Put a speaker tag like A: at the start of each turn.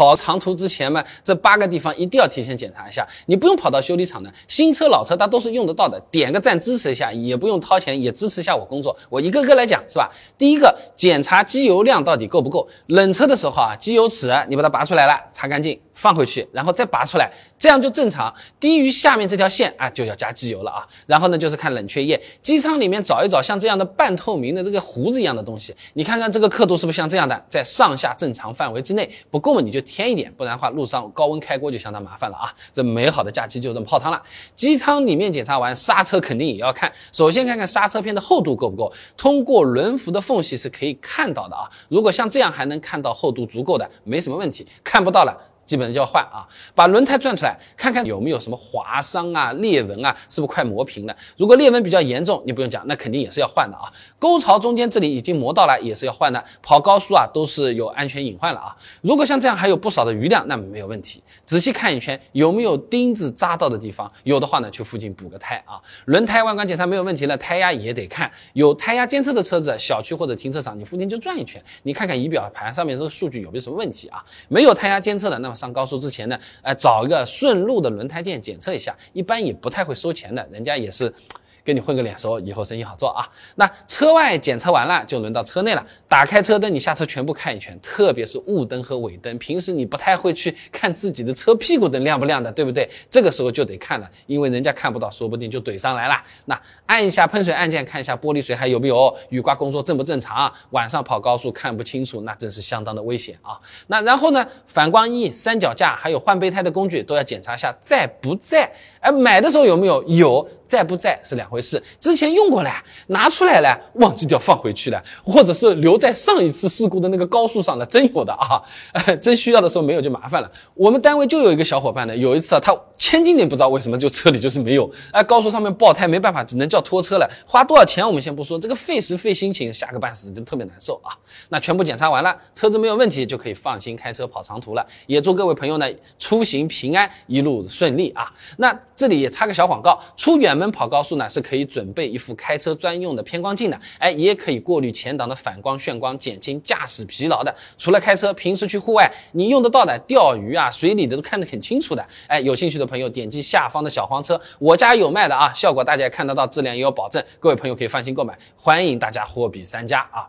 A: 跑长途之前嘛，这八个地方一定要提前检查一下。你不用跑到修理厂的，新车老车它都是用得到的，点个赞支持一下，也不用掏钱，也支持一下我工作。我一个个来讲，是吧？第一个，检查机油量到底够不够。冷车的时候啊，机油尺你把它拔出来了，擦干净。放回去，然后再拔出来，这样就正常。低于下面这条线啊，就要加机油了啊。然后呢，就是看冷却液，机舱里面找一找像这样的半透明的这个胡子一样的东西，你看看这个刻度是不是像这样的，在上下正常范围之内。不够嘛，你就添一点，不然的话路上高温开锅就相当麻烦了啊。这美好的假期就这么泡汤了。机舱里面检查完，刹车肯定也要看。首先看看刹车片的厚度够不够，通过轮辐的缝隙是可以看到的啊。如果像这样还能看到厚度足够的，没什么问题。看不到了。基本上就要换啊，把轮胎转出来，看看有没有什么划伤啊、裂纹啊，是不是快磨平了？如果裂纹比较严重，你不用讲，那肯定也是要换的啊。沟槽中间这里已经磨到了，也是要换的。跑高速啊，都是有安全隐患了啊。如果像这样还有不少的余量，那么没有问题。仔细看一圈，有没有钉子扎到的地方？有的话呢，去附近补个胎啊。轮胎外观检查没有问题了，胎压也得看。有胎压监测的车子，小区或者停车场，你附近就转一圈，你看看仪表盘上面这个数据有没有什么问题啊？没有胎压监测的，那么。上高速之前呢，呃，找一个顺路的轮胎店检测一下，一般也不太会收钱的，人家也是。跟你混个脸熟，以后生意好做啊。那车外检测完了，就轮到车内了。打开车灯，你下车全部看一圈，特别是雾灯和尾灯。平时你不太会去看自己的车屁股灯亮不亮的，对不对？这个时候就得看了，因为人家看不到，说不定就怼上来了。那按一下喷水按键，看一下玻璃水还有没有，雨刮工作正不正常？晚上跑高速看不清楚，那真是相当的危险啊。那然后呢，反光衣、三脚架还有换备胎的工具都要检查一下在不在。哎，买的时候有没有？有。在不在是两回事，之前用过了，拿出来了，忘记掉放回去了，或者是留在上一次事故的那个高速上的，真有的啊，真需要的时候没有就麻烦了。我们单位就有一个小伙伴呢，有一次啊，他千斤顶不知道为什么就车里就是没有，哎，高速上面爆胎没办法，只能叫拖车了，花多少钱我们先不说，这个费时费心情，吓个半死，就特别难受啊。那全部检查完了，车子没有问题，就可以放心开车跑长途了。也祝各位朋友呢出行平安，一路顺利啊。那这里也插个小广告，出远。我们跑高速呢，是可以准备一副开车专用的偏光镜的，哎，也可以过滤前挡的反光眩光，减轻驾驶疲劳的。除了开车，平时去户外你用得到的，钓鱼啊、水里的都看得很清楚的。哎，有兴趣的朋友点击下方的小黄车，我家有卖的啊，效果大家也看得到，质量也有保证，各位朋友可以放心购买，欢迎大家货比三家啊。